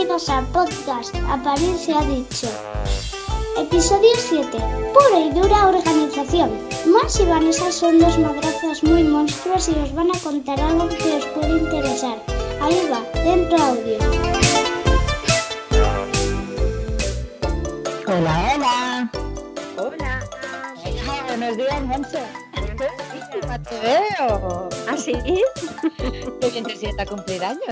Bienvenidos al podcast Apariencia ha dicho. Episodio 7. Pura y dura organización. Más y Vanessa son dos madrazas muy monstruos y os van a contar algo que os puede interesar. Ahí va, dentro audio. Hola, hola. Hola. Hola, buenos días, Monse. Te veo. ¿Ah, sí? Qué bien te sienta cumplir años.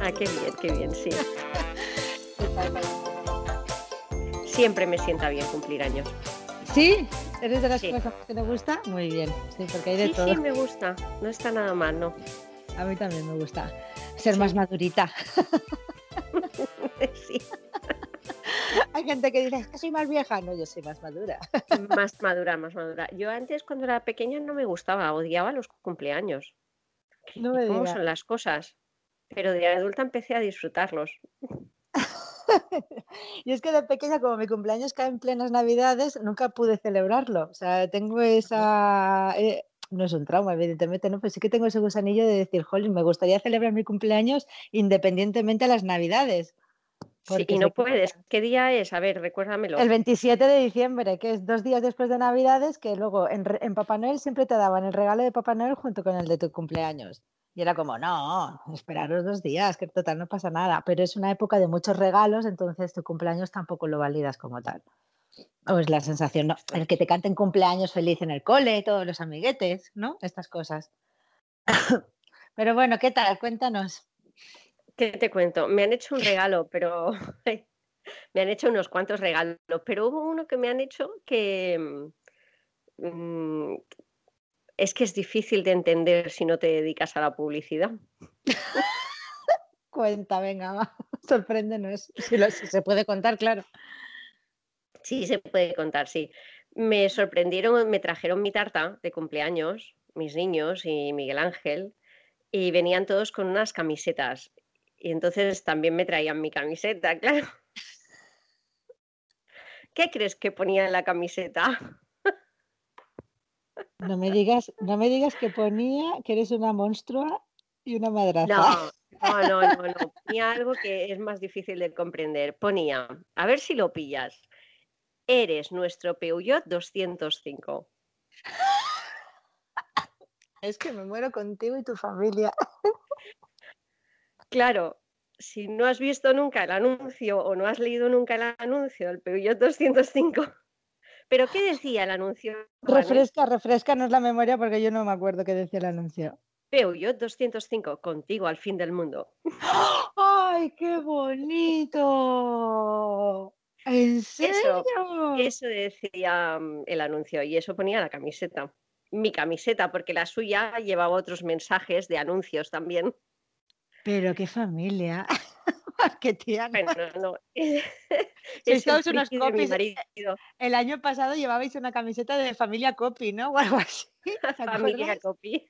Ah, qué bien, qué bien, sí. Siempre me sienta bien cumplir años. ¿Sí? ¿Eres de las Sí. cosas que te gusta? Muy bien. Sí, porque hay de Sí, todo. sí, me gusta. No está nada mal, ¿no? A mí también me gusta ser Sí. más madurita. Sí, Hay gente que dice, es que soy más vieja. No, yo soy más madura. más madura, más madura. Yo antes, cuando era pequeña, no me gustaba, odiaba los cumpleaños. No me ¿Cómo digas. son las cosas? Pero de adulta empecé a disfrutarlos. Y es que de pequeña, como mi cumpleaños cae en plenas navidades, nunca pude celebrarlo. O sea, tengo esa... eh, no es un trauma, evidentemente, ¿no? Pero sí que tengo ese gusanillo de decir, jolín, me gustaría celebrar mi cumpleaños independientemente a las navidades. Sí, y no puedes. ¿Qué día es? A ver, recuérdamelo. El 27 de diciembre, que es dos días después de Navidades, que luego en, en Papá Noel siempre te daban el regalo de Papá Noel junto con el de tu cumpleaños. Y era como, no, esperaros dos días, que total no pasa nada. Pero es una época de muchos regalos, entonces tu cumpleaños tampoco lo validas como tal. O es la sensación, ¿no? El que te canten cumpleaños feliz en el cole, todos los amiguetes, ¿no? Estas cosas. Pero bueno, ¿qué tal? Cuéntanos. ¿Qué te cuento? Me han hecho un regalo, pero me han hecho unos cuantos regalos, pero hubo uno que me han hecho que mm, es que es difícil de entender si no te dedicas a la publicidad. Cuenta, venga, va, sorpréndenos. Si, lo- si se puede contar, claro. Sí, se puede contar, sí. Me sorprendieron, me trajeron mi tarta de cumpleaños, mis niños y Miguel Ángel, y venían todos con unas camisetas. Y entonces también me traían mi camiseta, claro. ¿Qué crees que ponía en la camiseta? No me digas, no me digas que ponía que eres una monstrua y una madraza. No, no, no, no, no. Ponía algo que es más difícil de comprender. Ponía, a ver si lo pillas. Eres nuestro Peugeot 205. Es que me muero contigo y tu familia. Claro, si no has visto nunca el anuncio o no has leído nunca el anuncio del Peugeot 205. ¿Pero qué decía el anuncio? Refresca, refrescanos la memoria porque yo no me acuerdo qué decía el anuncio. Peugeot 205, contigo al fin del mundo. ¡Ay, qué bonito! ¿En serio? Eso decía mm, el anuncio y eso ponía la camiseta. Mi camiseta, porque la suya llevaba otros mensajes de anuncios también. Pero qué familia. qué tía. Bueno, no. Sois Es unos copies. El año pasado llevabais una camiseta de familia Copy, ¿no? O algo así. ¿te familia copy.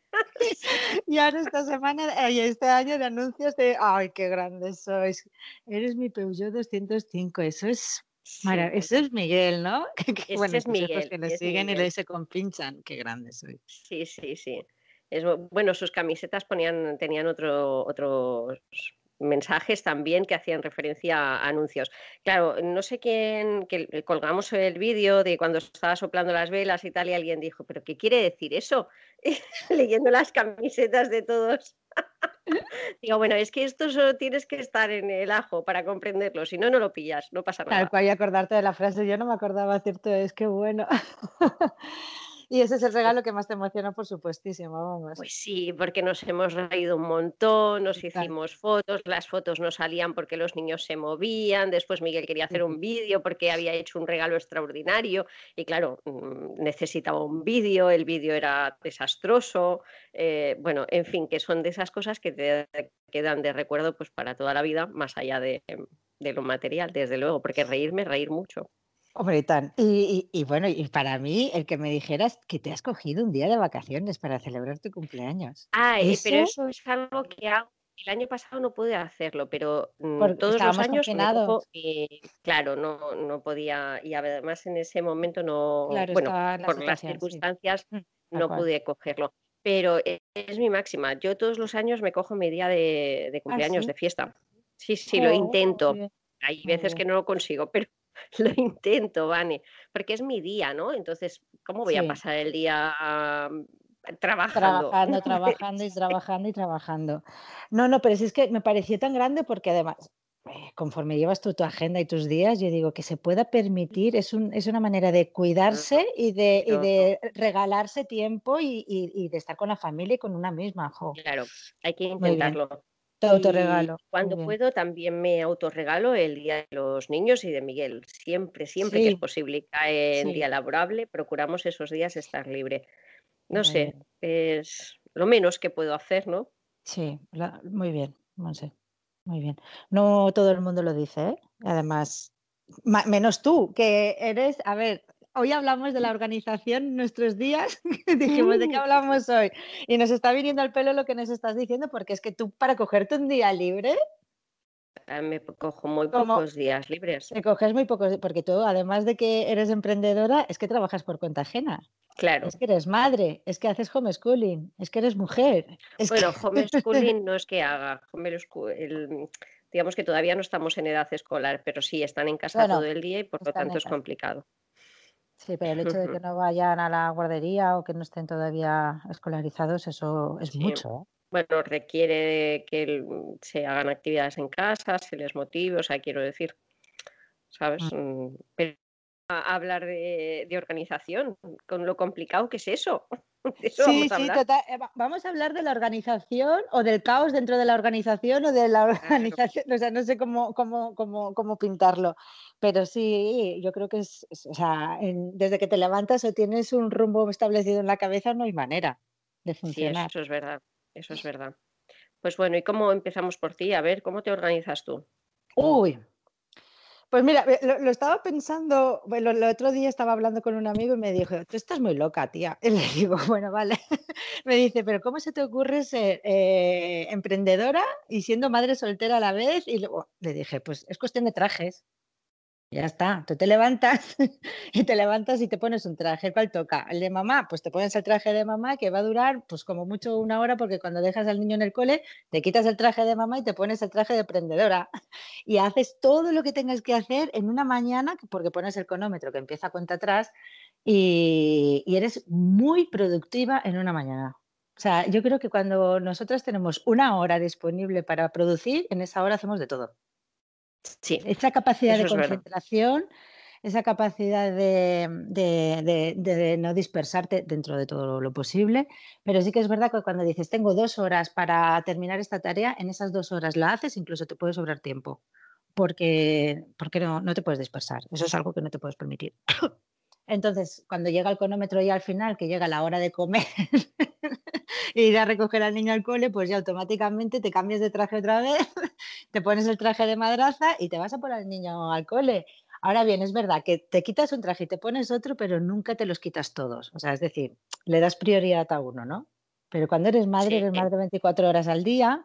Y ahora esta semana, y este año de anuncios de, ay, qué grandes sois. Eres mi Peugeot 205, eso es, Sí, eso es Miguel, ¿no? Que- que, bueno, es Miguel, que le siguen y Miguel. le se compinchan, qué grandes sois. sí, sí, sí. Es, bu- bueno, sus camisetas ponían, tenían otro, otros mensajes también que hacían referencia a anuncios. Claro, no sé quién, que colgamos el vídeo de cuando estaba soplando las velas y tal, y alguien dijo, ¿pero qué quiere decir eso? Leyendo las camisetas de todos. Digo, bueno, es que esto solo tienes que estar en el ajo para comprenderlo, si no, no lo pillas, no pasa Tal nada. cual y acordarte de la frase, yo no me acordaba, cierto es, qué bueno. Y ese es el regalo que más te emociona, por supuestísimo, vamos. Pues sí, porque nos hemos reído un montón, nos hicimos fotos, las fotos no salían porque los niños se movían, después Miguel quería hacer un vídeo porque había hecho un regalo extraordinario y claro, mm, necesitaba un vídeo, el vídeo era desastroso, eh, bueno, en fin, que son de esas cosas que te quedan de recuerdo pues para toda la vida, más allá de, de lo material, desde luego, porque reírme, reír mucho. Hombre, y tan. Y, y- y bueno, y para mí, el que me dijeras que te has cogido un día de vacaciones para celebrar tu cumpleaños. Ah, eh, pero Eso, es algo que hago. El año pasado no pude hacerlo, pero mm, porque todos los años me cojo, eh, claro, no, no podía, y además en ese momento no, Claro, bueno, la por las sí. circunstancias Mm, no pude cogerlo. Pero e- es mi máxima. Yo todos los años me cojo mi día de, de Ah, cumpleaños sí. de fiesta. Sí, sí, lo Oh, intento. Hay veces que no lo consigo, pero lo intento, Vane, porque es mi día, ¿no? Entonces, ¿cómo voy a pasar el día mm, trabajando? Trabajando, trabajando y trabajando y trabajando. No, no, pero es que me pareció tan grande porque además, eh, conforme llevas tú tu agenda y tus días, yo digo que se pueda permitir, es un es una manera de cuidarse y de y de regalarse tiempo y y y de estar con la familia y con una misma, jo, claro, hay que intentarlo. Y autorregalo, cuando puedo también me autorregalo el día de los niños y de Miguel. Siempre, siempre que es posible y cae en día laborable, procuramos esos días estar libre. No muy sé, bien. es lo menos que puedo hacer, ¿no? Sí, la muy bien, Monse, muy bien. No todo el mundo lo dice, ¿eh? Además, menos tú, que eres a ver, hoy hablamos de la organización, nuestros días, dijimos: "¿De qué Mm. hablamos hoy?". Y nos está viniendo al pelo lo que nos estás diciendo, porque es que tú para cogerte un día libre, Ah, me cojo muy pocos días libres. te coges muy pocos porque tú, además de que eres emprendedora, es que trabajas por cuenta ajena, Claro. es que eres madre, es que haces homeschooling, es que eres mujer, es que Bueno, homeschooling no es que haga, el digamos que todavía no estamos en edad escolar, pero sí están en casa todo el día y por lo tanto es complicado. Sí, pero el hecho de que no vayan a la guardería o que no estén todavía escolarizados, eso es Sí. mucho, ¿eh? Bueno, requiere que el se hagan actividades en casa, se les motive, o sea, quiero decir, ¿sabes? Mm. Mm, pero a hablar de de organización, con lo complicado que es eso. Sí, vamos a sí, hablar. total. eh, va vamos a hablar de la organización o del caos dentro de la organización o de la Claro. organización, o sea, no sé cómo cómo cómo cómo pintarlo, pero sí, yo creo que es o sea, en desde que te levantas o tienes un rumbo establecido en la cabeza, no hay manera de Sí, funcionar. eso es verdad, eso es verdad. Pues bueno, ¿y cómo empezamos por ti? A ver, ¿cómo te organizas tú? Uy. Pues mira, lo lo estaba pensando, bueno, el otro día estaba hablando con un amigo y me dijo: "Tú estás muy loca, tía". Y le digo: "Bueno, vale". Me dice: "Pero ¿cómo se te ocurre ser, eh, emprendedora y siendo madre soltera a la vez?". Y luego le dije: "Pues es cuestión de trajes". Ya está, tú te levantas y te levantas y te pones un traje, ¿cuál toca? ¿El de mamá? Pues te pones el traje de mamá que va a durar, pues como mucho una hora, porque cuando dejas al niño en el cole, te quitas el traje de mamá y te pones el traje de emprendedora. Y haces todo lo que tengas que hacer en una mañana, porque pones el cronómetro que empieza cuenta atrás y, y eres muy productiva en una mañana. O sea, yo creo que cuando nosotras tenemos una hora disponible para producir, en esa hora hacemos de todo. Sí, Esa capacidad de es concentración, esa capacidad de de de de no dispersarte dentro de todo lo posible, pero sí que es verdad que cuando dices: "Tengo 2 horas para terminar esta tarea", en esas 2 horas la haces, incluso te puede sobrar tiempo, porque porque no no te puedes dispersar. Eso es algo que no te puedes permitir. Entonces, cuando llega el cronómetro ya al final, que llega la hora de comer y ir a recoger al niño al cole, pues ya automáticamente te cambias de traje otra vez, te pones el traje de madraza y te vas a por al niño al cole. Ahora bien, es verdad que te quitas un traje y te pones otro, pero nunca te los quitas todos. O sea, es decir, le das prioridad a uno, ¿no? Pero cuando eres madre, Sí, eres madre 24 horas al día,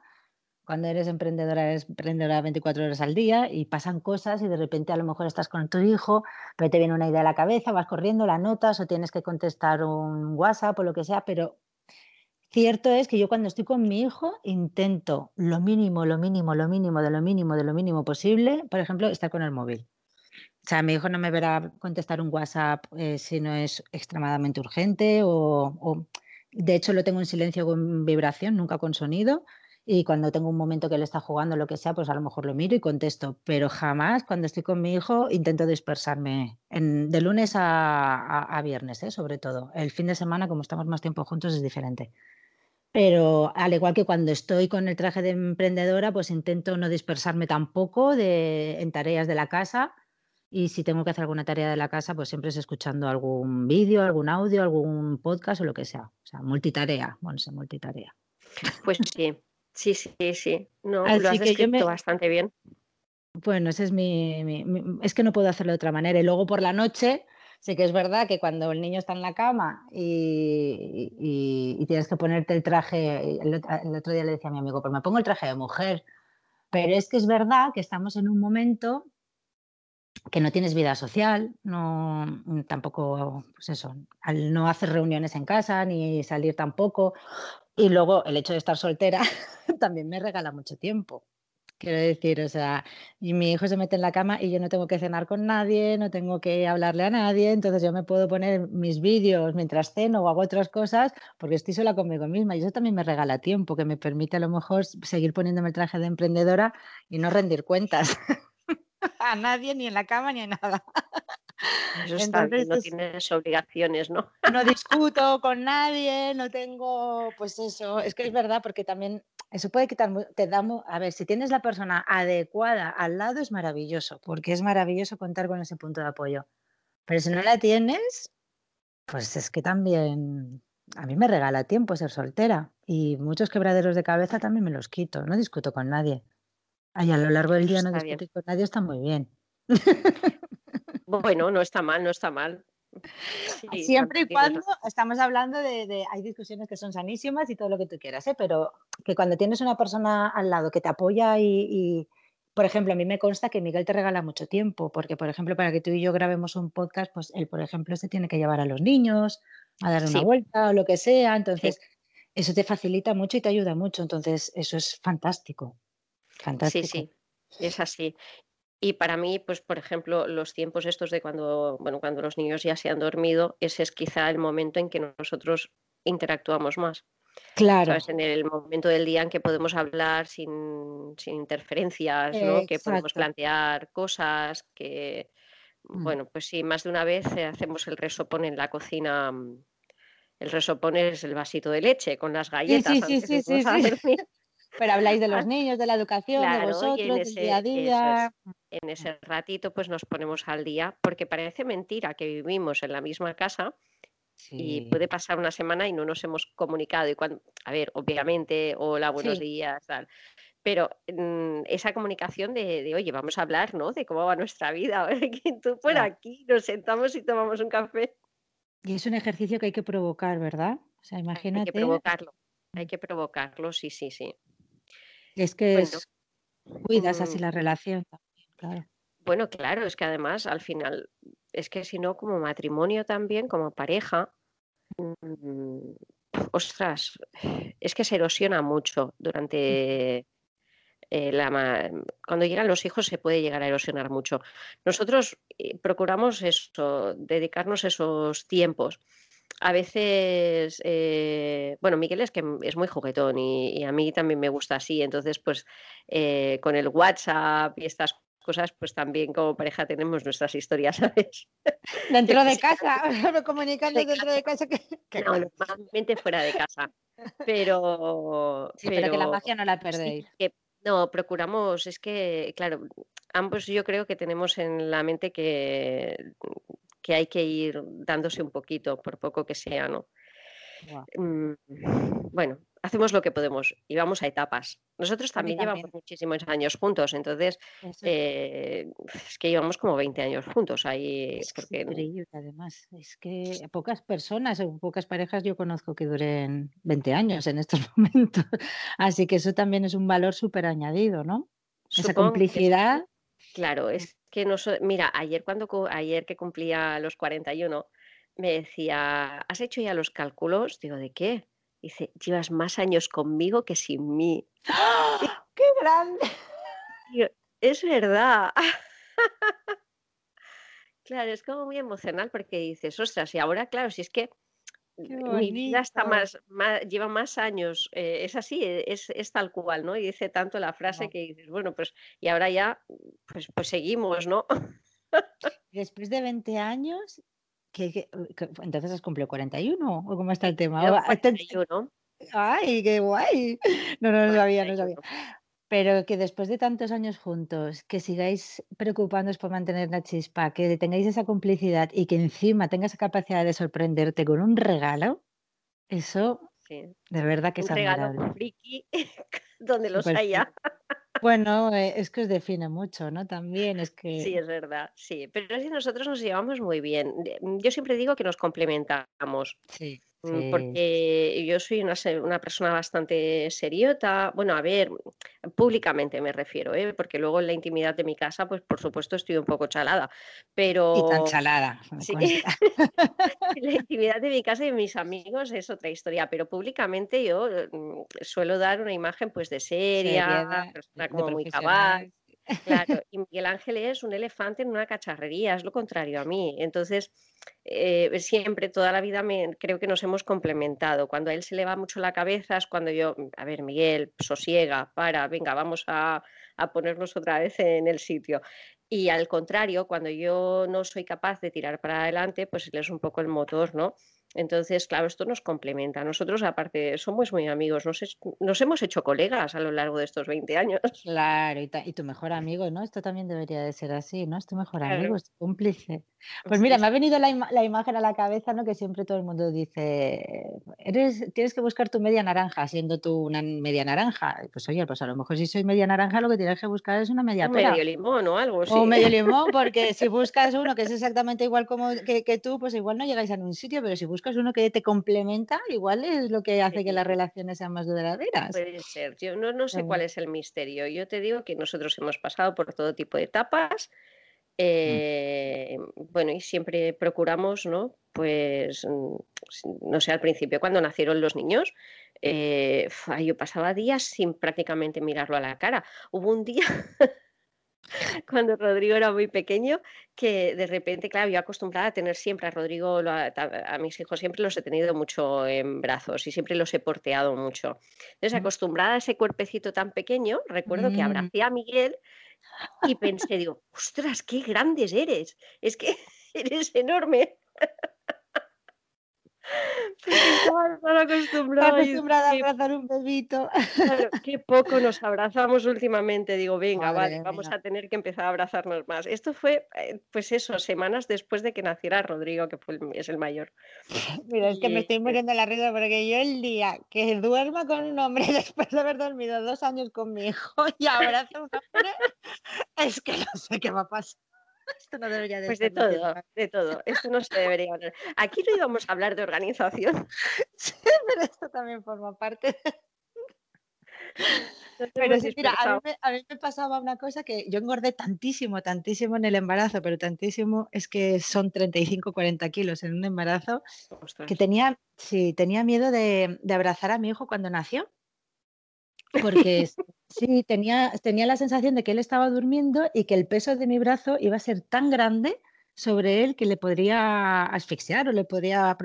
cuando eres emprendedora, eres emprendedora 24 horas al día y pasan cosas y de repente a lo mejor estás con tu hijo, pero te viene una idea a la cabeza, vas corriendo, la notas o tienes que contestar un WhatsApp o lo que sea, pero cierto es que yo cuando estoy con mi hijo intento lo mínimo, lo mínimo, lo mínimo, de lo mínimo, de lo mínimo posible, por ejemplo, estar con el móvil. O sea, mi hijo no me verá contestar un WhatsApp eh, si no es extremadamente urgente o, o- de hecho lo tengo en silencio con vibración, nunca con sonido. Y cuando tengo un momento que él está jugando, lo que sea, pues a lo mejor lo miro y contesto. Pero jamás cuando estoy con mi hijo intento dispersarme en- de lunes a, a- a viernes, ¿eh? sobre todo. El fin de semana, como estamos más tiempo juntos, es diferente. Pero al igual que cuando estoy con el traje de emprendedora, pues intento no dispersarme tampoco de, en tareas de la casa. Y si tengo que hacer alguna tarea de la casa, pues siempre es escuchando algún vídeo, algún audio, algún podcast o lo que sea. O sea, multitarea, bueno, sí, multitarea. pues sí, sí, sí, sí. No, lo has descrito me, bastante bien. bueno, ese es mi, mi- mi- es que no puedo hacerlo de otra manera. Y luego por la noche, sí que es verdad que cuando el niño está en la cama y, y- y tienes que ponerte el traje, el, ot- el otro día le decía a mi amigo, pues me pongo el traje de mujer. Pero es que es verdad que estamos en un momento que no tienes vida social, no tampoco, pues eso, al no hacer reuniones en casa ni salir tampoco. Y luego el hecho de estar soltera también me regala mucho tiempo. Quiero decir, o sea, y mi hijo se mete en la cama y yo no tengo que cenar con nadie, no tengo que hablarle a nadie, entonces yo me puedo poner mis vídeos mientras ceno o hago otras cosas porque estoy sola conmigo misma y eso también me regala tiempo, que me permite a lo mejor seguir poniéndome el traje de emprendedora y no rendir cuentas a nadie, ni en la cama, ni en nada. Eso está bien, no tienes obligaciones, ¿no? No discuto con nadie, no tengo, pues eso, es que es verdad, porque también eso puede quitar, te damos, a ver, si tienes la persona adecuada al lado es maravilloso, porque es maravilloso contar con ese punto de apoyo. Pero si no la tienes, pues es que también a mí me regala tiempo ser soltera y muchos quebraderos de cabeza también me los quito, no discuto con nadie. Ay, a lo largo del día no discutir con nadie está muy bien. Bueno, no está mal, no está mal. Siempre y cuando estamos hablando de, hay discusiones que son sanísimas y todo lo que tú quieras, ¿eh? pero que cuando tienes una persona al lado que te apoya y, por ejemplo, a mí me consta que Miguel te regala mucho tiempo, porque, por ejemplo, para que tú y yo grabemos un podcast, pues él, por ejemplo, se tiene que llevar a los niños, a dar una vuelta o lo que sea, entonces eso te facilita mucho y te ayuda mucho, entonces eso es fantástico. Fantástico. Sí, sí, es así. Y para mí, pues, por ejemplo, los tiempos estos de cuando, bueno, cuando los niños ya se han dormido, ese es quizá el momento en que nosotros interactuamos más. Claro. En el momento del día en que podemos hablar sin, interferencias, ¿no? Que podemos plantear cosas, que, mm. bueno, pues sí, más de una vez eh, hacemos el resopón en la cocina. Mm, el resopón es el vasito de leche con las galletas. Sí, sí, sí, sí, Pero habláis de los niños, de la educación, de vosotros, del día a día. En ese ratito, pues nos ponemos al día, porque parece mentira que vivimos en la misma casa y puede pasar una semana y no nos hemos comunicado. Y cuando, a ver, obviamente, hola, buenos días, tal. Pero mm, esa comunicación de, oye, vamos a hablar, ¿no? De cómo va nuestra vida. que tú por aquí nos sentamos y tomamos un café. Y es un ejercicio que hay que provocar, ¿verdad? O sea, imagínate. Hay que provocarlo. Hay que provocarlo, sí, sí, sí. Es que cuidas así mm. la relación también, claro. Bueno, claro, es que además al final, es que si no, como matrimonio también, como pareja, mm, ostras, es que se erosiona mucho durante eh, la... Cuando llegan los hijos se puede llegar a erosionar mucho. Nosotros eh, procuramos eso, dedicarnos esos tiempos a veces, eh, bueno, Miguel es que es muy juguetón y, a mí también me gusta así, entonces pues eh, con el WhatsApp y estas cosas, pues también como pareja tenemos nuestras historias, ¿sabes? Dentro de casa, comunicando dentro de casa. Que, no, normalmente fuera de casa, pero... Sí, pero, que la magia no la perdéis. no, procuramos, es que, claro, ambos yo creo que tenemos en la mente que que hay que ir dándose un poquito, por poco que sea, ¿no? Mm, bueno, hacemos lo que podemos y vamos a etapas. Nosotros también, llevamos muchísimos años juntos, entonces eh, es que llevamos como 20 años juntos ahí. Es increíble, además. Es que pocas personas, o pocas parejas yo conozco que duren 20 años en estos momentos. Así que eso también es un valor súper añadido, ¿no? Esa complicidad. claro, es que no mira, ayer cuando ayer que cumplía los 41 me decía, ¿has hecho ya los cálculos? Digo, ¿de qué? Dice, llevas más años conmigo que sin mí. ¡Ah! ¡Qué grande! es verdad. claro, es como muy emocional porque dices, ostras, y ahora, claro, si es que mi vida está más, lleva más años, eh, es así, eh, es, tal cual, ¿no? Y dice tanto la frase que dices, bueno, pues y ahora ya, pues, pues seguimos, ¿no? Después de 20 años, que, entonces has cumplido 41 o cómo está el tema? 41. Ay, qué guay. No, no, no sabía, no sabía. Pero que después de tantos años juntos, que sigáis preocupándoos por mantener la chispa, que tengáis esa complicidad y que encima tengas esa capacidad de sorprenderte con un regalo, eso de verdad que un es regalo friki donde los haya. Bueno, eh, es que os define mucho, ¿no? También es que... Sí, es verdad, sí. Pero es que nosotros nos llevamos muy bien. Yo siempre digo que nos complementamos. Sí. Mm, porque yo soy una, una, persona bastante seriota, bueno, a ver, públicamente me refiero, ¿eh? porque luego en la intimidad de mi casa, pues por supuesto estoy un poco chalada, pero... Y tan chalada. Sí. la intimidad de mi casa y de mis amigos es otra historia, pero públicamente yo mm, suelo dar una imagen pues de seria, como muy cabal. Claro, y Miguel Ángel es un elefante en una cacharrería, es lo contrario a mí. Entonces, eh, siempre, toda la vida, me, creo que nos hemos complementado. Cuando a él se le va mucho la cabeza es cuando yo, a ver, Miguel, sosiega, para, venga, vamos a, a ponernos otra vez en el sitio. Y al contrario, cuando yo no soy capaz de tirar para adelante, pues él es un poco el motor, ¿no? Entonces, claro, esto nos complementa. Nosotros, aparte, somos muy amigos, nos, hemos hecho colegas a lo largo de estos 20 años. Claro, y, tu mejor amigo, ¿no? Esto también debería de ser así, ¿no? Es tu mejor amigo, es tu cómplice. Pues mira, me ha venido la, imagen a la cabeza, ¿no? Que siempre todo el mundo dice, eres, tienes que buscar tu media naranja, siendo tú una media naranja. Pues oye, pues a lo mejor si soy media naranja, lo que tienes que buscar es una media un medio limón o algo así. O medio limón, porque si buscas uno que es exactamente igual como que, que tú, pues igual no llegáis a un sitio, pero si buscas buscas uno que te complementa, igual es lo que hace que las relaciones sean más duraderas. Puede ser, yo no, no sé cuál es el misterio. Yo te digo que nosotros hemos pasado por todo tipo de etapas. Mm. Eh, bueno, y siempre procuramos, ¿no? Pues, mm, no sé, al principio, cuando nacieron los niños, eh, yo pasaba días sin prácticamente mirarlo a la cara. Hubo un día cuando Rodrigo era muy pequeño, que de repente, claro, yo acostumbrada a tener siempre a Rodrigo, a, mis hijos siempre los he tenido mucho en brazos y siempre los he porteado mucho. Entonces, mm. acostumbrada a ese cuerpecito tan pequeño, recuerdo que mm. abracé a Miguel y pensé, digo, ostras, qué grandes eres, es que eres enorme. acostumbrada a abrazar un bebito. qué poco nos abrazamos últimamente. Digo, venga, vale, vamos a tener que empezar a abrazarnos más. Esto fue, eh, pues eso, semanas después de que naciera Rodrigo, que es el mayor. Mira, es que me estoy muriendo la risa porque yo el día que duerma con un hombre después de haber dormido dos años con mi hijo y abrazo a un hombre, es que no sé qué va a pasar. Esto no debería de Pues de todo, de todo. Esto no se debería hablar. Aquí no íbamos a hablar de organización. Sí, pero esto también forma parte. Pero sí, mira, a mí, me, pasaba una cosa que yo engordé tantísimo, tantísimo en el embarazo, pero tantísimo, es que son 35, 40 kilos en un embarazo, que tenía, sí, tenía miedo de, de abrazar a mi hijo cuando nació porque sí, tenía, tenía la sensación de que él estaba durmiendo y que el peso de mi brazo iba a ser tan grande sobre él que le podría asfixiar o le podría...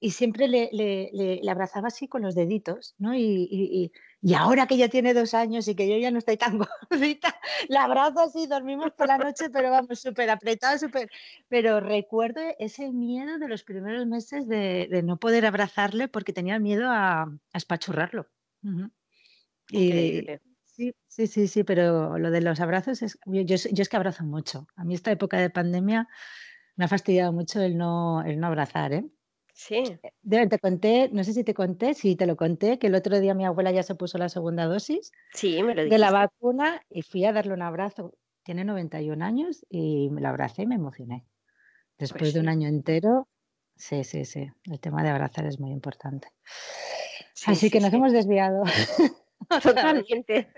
Y siempre le, le, le, abrazaba así con los deditos, ¿no? Y, y, y, ahora que ya tiene dos años y que yo ya no estoy tan gordita, la abrazo así, dormimos por la noche, pero vamos, súper apretada, súper... Pero recuerdo ese miedo de los primeros meses de, de, no poder abrazarle porque tenía miedo a, a espachurrarlo. Y, sí, sí, sí, sí, pero lo de los abrazos es. Yo, yo, es que abrazo mucho. A mí esta época de pandemia me ha fastidiado mucho el no, el no abrazar, ¿eh? Sí. De, te conté, no sé si te conté, si te lo conté, que el otro día mi abuela ya se puso la segunda dosis sí, me lo de la vacuna y fui a darle un abrazo. Tiene 91 años y me la abracé y me emocioné. Después pues de un año entero, sí, sí, sí. El tema de abrazar es muy importante. Así que nos hemos desviado. Totalmente.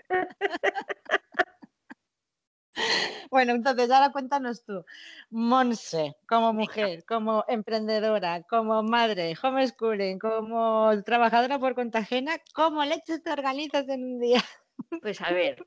Bueno, entonces ahora cuéntanos tú, Monse, como mujer, como emprendedora, como madre, homeschooling, como trabajadora por cuenta ajena, ¿cómo leches te organizas en un día? Pues a ver,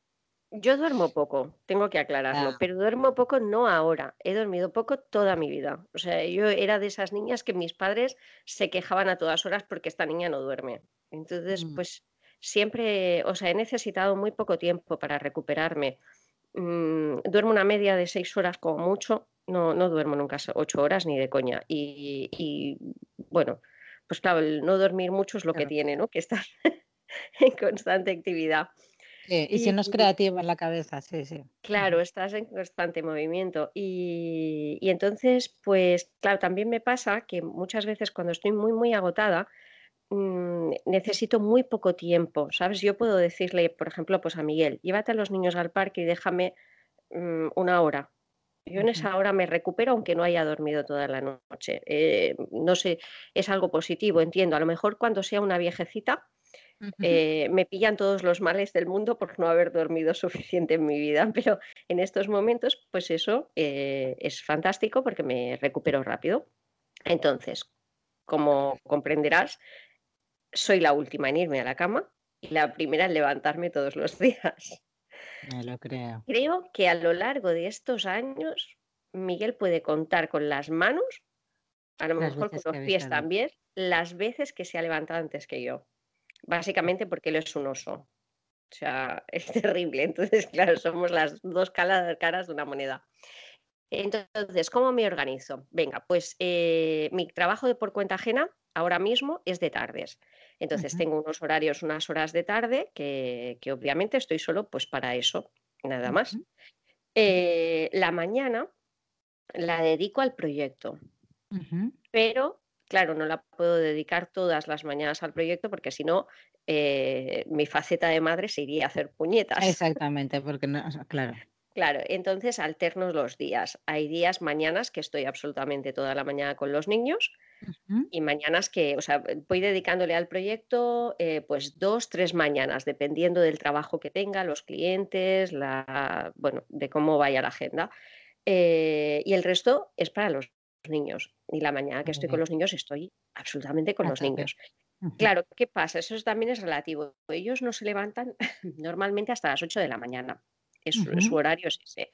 yo duermo poco, tengo que aclararlo, ah. pero duermo poco no ahora, he dormido poco toda mi vida. O sea, yo era de esas niñas que mis padres se quejaban a todas horas porque esta niña no duerme. Entonces, mm. pues siempre, o sea, he necesitado muy poco tiempo para recuperarme. Mm, duermo una media de seis horas como mucho, no, no duermo nunca ocho horas ni de coña. Y, bueno, pues claro, el no dormir mucho es lo que tiene, ¿no? Que estar en constante actividad. y, si no es creativa en la cabeza, sí, sí. Claro, estás en constante movimiento. Y, y, entonces, pues claro, también me pasa que muchas veces cuando estoy muy, muy agotada, Mm, necesito muy poco tiempo, ¿sabes? Yo puedo decirle, por ejemplo, pues a Miguel, llévate a los niños al parque y déjame mm, una hora. Yo en esa hora me recupero aunque no haya dormido toda la noche. Eh, no sé, es algo positivo, entiendo. A lo mejor cuando sea una viejecita eh, me pillan todos los males del mundo por no haber dormido suficiente en mi vida, pero en estos momentos, pues eso eh, es fantástico porque me recupero rápido. Entonces, como comprenderás, soy la última en irme a la cama y la primera en levantarme todos los días. Me lo creo. Creo que a lo largo de estos años, Miguel puede contar con las manos, a lo mejor con los pies también, las veces que se ha levantado antes que yo. Básicamente porque él es un oso. O sea, es terrible. Entonces, claro, somos las dos caras de una moneda. Entonces, ¿cómo me organizo? Venga, pues eh, mi trabajo de por cuenta ajena ahora mismo es de tardes. Entonces, tengo unos horarios, unas horas de tarde que, obviamente estoy solo pues para eso, nada más. Eh, la mañana la dedico al proyecto, pero claro, no la puedo dedicar todas las mañanas al proyecto porque si no, eh, mi faceta de madre se iría a hacer puñetas. Exactamente, porque no, claro. Claro, entonces alternos los días. Hay días, mañanas que estoy absolutamente toda la mañana con los niños y mañanas que, o sea, voy dedicándole al proyecto eh, pues dos, tres mañanas, dependiendo del trabajo que tenga, los clientes, la, bueno, de cómo vaya la agenda. Eh, y el resto es para los niños. Y la mañana que estoy con los niños estoy absolutamente con los niños. Claro, ¿qué pasa? Eso también es relativo. Ellos no se levantan normalmente hasta las 8 de la mañana. Su horario es ese.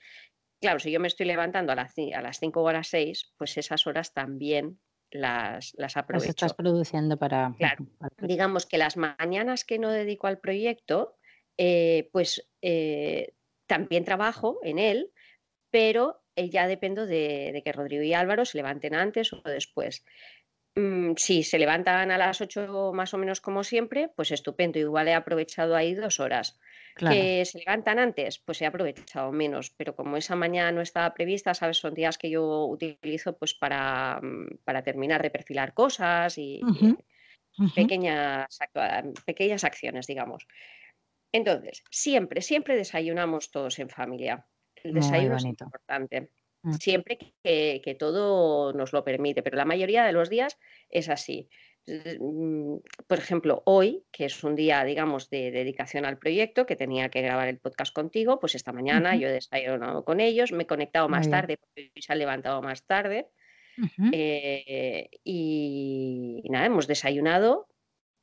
Claro, si yo me estoy levantando a las, a las 5 o a las 6, pues esas horas también las, las aprovecho. Las estás produciendo para, claro, Digamos que las mañanas que no dedico al proyecto, eh, pues eh, también trabajo en él, pero eh, ya dependo de, de, que Rodrigo y Álvaro se levanten antes o después. Mm, si se levantan a las 8 más o menos como siempre, pues estupendo. Igual he aprovechado ahí dos horas. Que se levantan antes, pues he aprovechado menos. Pero como esa mañana no estaba prevista, ¿sabes? Son días que yo utilizo pues para, mm, para terminar de perfilar cosas y, Pequeñas, pequeñas acciones, digamos. Entonces, siempre, siempre desayunamos todos en familia. El desayuno es importante. Mm. siempre que, todo nos lo permite, pero la mayoría de los días es así. Mm, por ejemplo, hoy, que es un día, digamos, de dedicación al proyecto, que tenía que grabar el podcast contigo, pues esta mañana yo he desayunado con ellos, me he conectado más tarde porque se ha levantado más tarde. Eh, y, nada, hemos desayunado,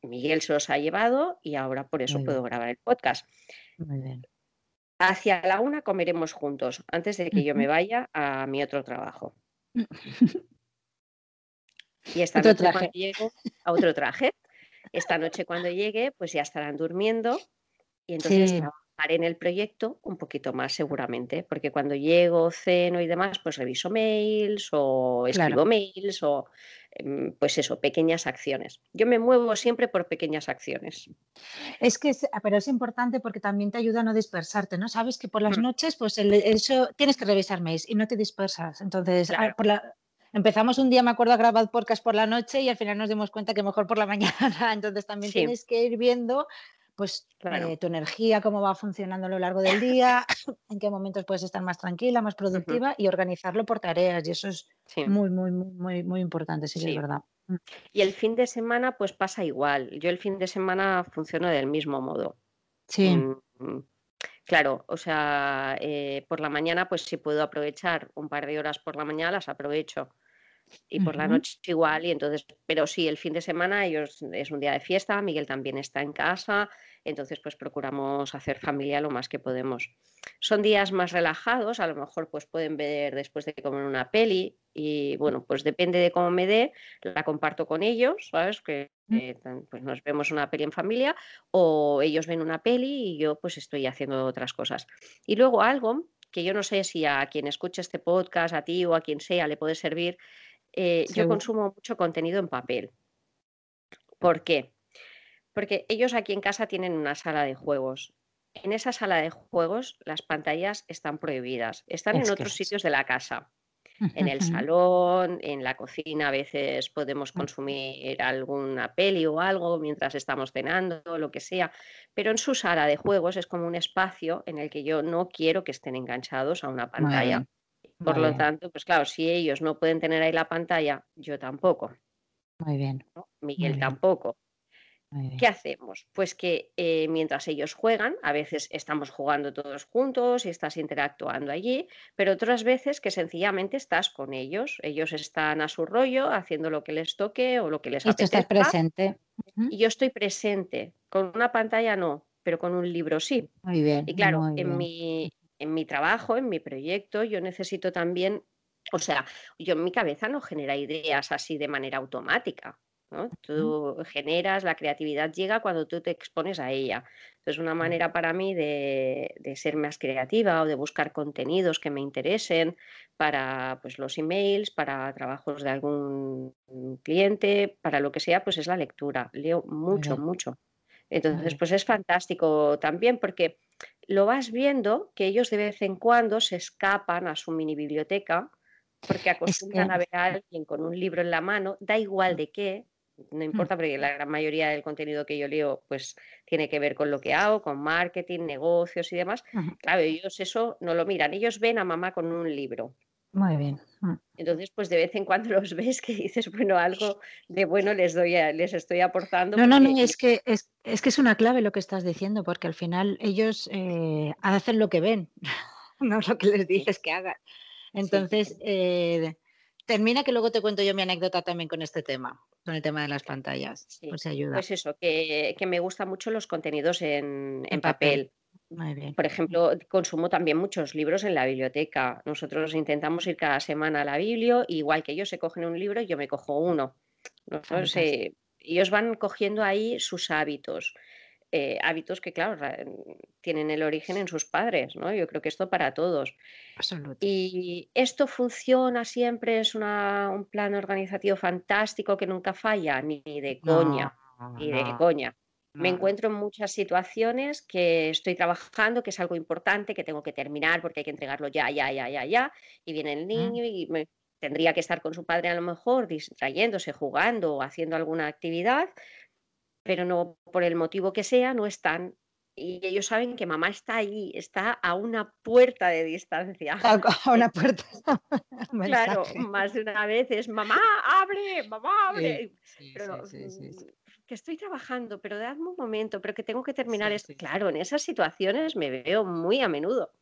Miguel se los ha llevado y ahora por eso puedo grabar el podcast. Muy bien. Hacia la una comeremos juntos, antes de que yo me vaya a mi otro trabajo. Y esta noche cuando llego a otro traje. Esta noche cuando llegue, pues ya estarán durmiendo y entonces trabajaré en el proyecto un poquito más seguramente, porque cuando llego, ceno y demás, pues reviso mails o escribo mails o pues eso, pequeñas acciones. Yo me muevo siempre por pequeñas acciones. Es que, ah, pero es importante porque también te ayuda a no dispersarte, ¿no? Sabes que por las mm. noches, pues eso tienes que revisar mails y no te dispersas. Entonces, ah, empezamos un día, me acuerdo, a grabar podcast por la noche y al final nos dimos cuenta que mejor por la mañana. Entonces también tienes que ir viendo pues eh, tu energía, cómo va funcionando a lo largo del día, en qué momentos puedes estar más tranquila, más productiva y organizarlo por tareas. Y eso es muy, muy, muy, muy importante, sí, es verdad. Mm. Y el fin de semana, pues pasa igual. Yo el fin de semana funciono del mismo modo. Sí. Mm, claro, o sea, eh, por la mañana, pues si puedo aprovechar un par de horas por la mañana, las aprovecho y por la noche igual, y entonces, pero sí, el fin de semana ellos es un día de fiesta, Miguel también está en casa, entonces pues procuramos hacer familia lo más que podemos. Son días más relajados, a lo mejor pues pueden ver después de comer una peli y bueno, pues depende de cómo me dé, la comparto con ellos, ¿sabes? Que mm. eh, pues nos vemos una peli en familia o ellos ven una peli y yo pues estoy haciendo otras cosas. Y luego algo que yo no sé si a quien escuche este podcast, a ti o a quien sea, le puede servir, eh, yo consumo mucho contenido en papel. ¿Por qué? Porque ellos aquí en casa tienen una sala de juegos. En esa sala de juegos las pantallas están prohibidas. Están en otros sitios de la casa. En el salón, en la cocina, a veces podemos mm. consumir alguna peli o algo mientras estamos cenando, lo que sea. Pero en su sala de juegos es como un espacio en el que yo no quiero que estén enganchados a una pantalla. Por lo tanto, pues claro, si ellos no pueden tener ahí la pantalla, yo tampoco. Muy bien. Miguel tampoco. ¿Qué hacemos? Pues que eh, mientras ellos juegan, a veces estamos jugando todos juntos y estás interactuando allí, pero otras veces que sencillamente estás con ellos. Ellos están a su rollo, haciendo lo que les toque o lo que les apetezca. estás presente. Y yo estoy presente. Con una pantalla no, pero con un libro sí. Muy bien. Y claro, en, Mi, en mi trabajo, en mi proyecto, yo necesito también, o sea, yo en mi cabeza no genera ideas así de manera automática. Tú generas, la creatividad llega cuando tú te expones a ella. Es una manera para mí de, ser más creativa o de buscar contenidos que me interesen para pues, los emails, para trabajos de algún cliente, para lo que sea, pues es la lectura. Leo mucho, mucho. Entonces, pues es fantástico también porque lo vas viendo que ellos de vez en cuando se escapan a su mini biblioteca porque acostumbran a ver a alguien con un libro en la mano, da igual de qué, no mm. importa porque la gran mayoría del contenido que yo leo pues tiene que ver con lo que hago, con marketing, negocios y demás. Claro, ellos eso no lo miran, ellos ven a mamá con un libro. Muy bien. Mm. Entonces, pues de vez en cuando los ves que dices, bueno, algo de bueno les doy les estoy aportando. No, no, no, es que es, que es una clave lo que estás diciendo, porque al final ellos eh, hacen lo que ven, no lo que les dices que hagan. Entonces, eh, termina que luego te cuento yo mi anécdota también con este tema con el tema de las pantallas. Pues ayuda. Pues eso, que, me gustan mucho los contenidos en, papel. Por ejemplo, consumo también muchos libros en la biblioteca. Nosotros intentamos ir cada semana a la biblio, igual que ellos se cogen un libro, yo me cojo uno. ellos van cogiendo ahí sus hábitos. Eh, hábitos que, claro, tienen el origen en sus padres, ¿no? Yo creo que esto para todos. Y esto funciona siempre, es un plan organizativo fantástico que nunca falla, ni de coña, ni de coña. Me encuentro en muchas situaciones que estoy trabajando, que es algo importante, que tengo que terminar porque hay que entregarlo ya, ya, ya, ya, ya, y viene el niño y me, tendría que estar con su padre a lo mejor distrayéndose, jugando o haciendo alguna actividad, pero no por el motivo que sea, no están. Y ellos saben que mamá está ahí, está a una puerta de distancia. A una puerta. claro, más de una vez es mamá, abre, mamá, abre. pero, que estoy trabajando, pero dadme un momento, pero que tengo que terminar esto. Claro, en esas situaciones me veo muy a menudo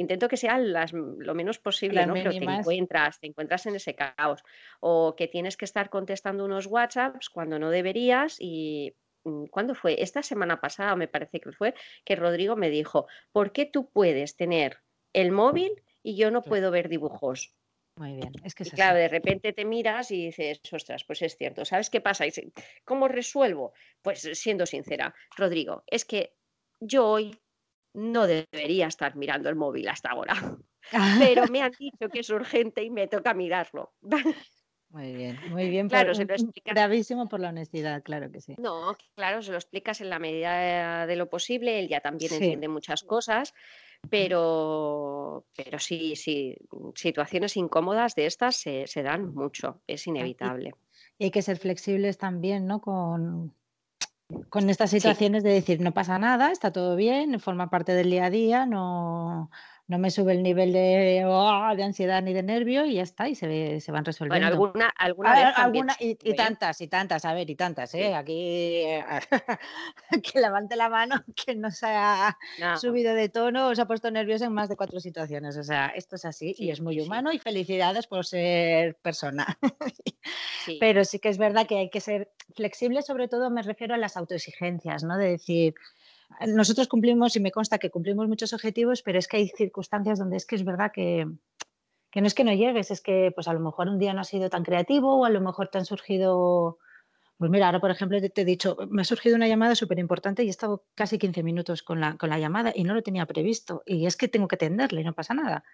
intento que sea lo menos posible, ¿no? Pero te encuentras, te encuentras en ese caos. O que tienes que estar contestando unos WhatsApps cuando no deberías y mm, ¿cuándo fue? Esta semana pasada me parece que fue que Rodrigo me dijo, ¿por qué tú puedes tener el móvil y yo no puedo ver dibujos? Muy bien, es que claro, de repente te miras y dices, ostras, pues es cierto, ¿sabes qué pasa? ¿Cómo resuelvo? Pues siendo sincera, Rodrigo, es que yo hoy no debería estar mirando el móvil hasta ahora, pero me han dicho que es urgente y me toca mirarlo. Muy bien, muy bien. Claro, se lo Gravísimo por la honestidad, claro que sí. No, claro, se lo explicas en la medida de lo posible, él ya también entiende muchas cosas, pero, pero sí, sí, situaciones incómodas de estas se, se dan mucho, es inevitable. Y hay que ser flexibles también, ¿no? Con, con estas situaciones de decir, no pasa nada, está todo bien, forma parte del día a día, no, no me sube el nivel de, oh, de ansiedad ni de nervio y ya está, y se, se van resolviendo. Bueno, alguna, alguna, vez alguna y, tantas, y tantas, a ver, y tantas, ¿eh? Aquí que levante la mano que no se ha subido de tono o se ha puesto nervioso en más de cuatro situaciones. O sea, esto es así y es muy humano y felicidades por ser persona. Pero sí que es verdad que hay que ser flexible, sobre todo me refiero a las autoexigencias, ¿no? De decir, nosotros cumplimos y me consta que cumplimos muchos objetivos, pero es que hay circunstancias donde es que es verdad que, no es que no llegues, es que pues a lo mejor un día no ha sido tan creativo o a lo mejor te han surgido, pues mira, ahora por ejemplo te, he dicho, me ha surgido una llamada súper importante y he estado casi 15 minutos con la, con la llamada y no lo tenía previsto y es que tengo que atenderle y no pasa nada.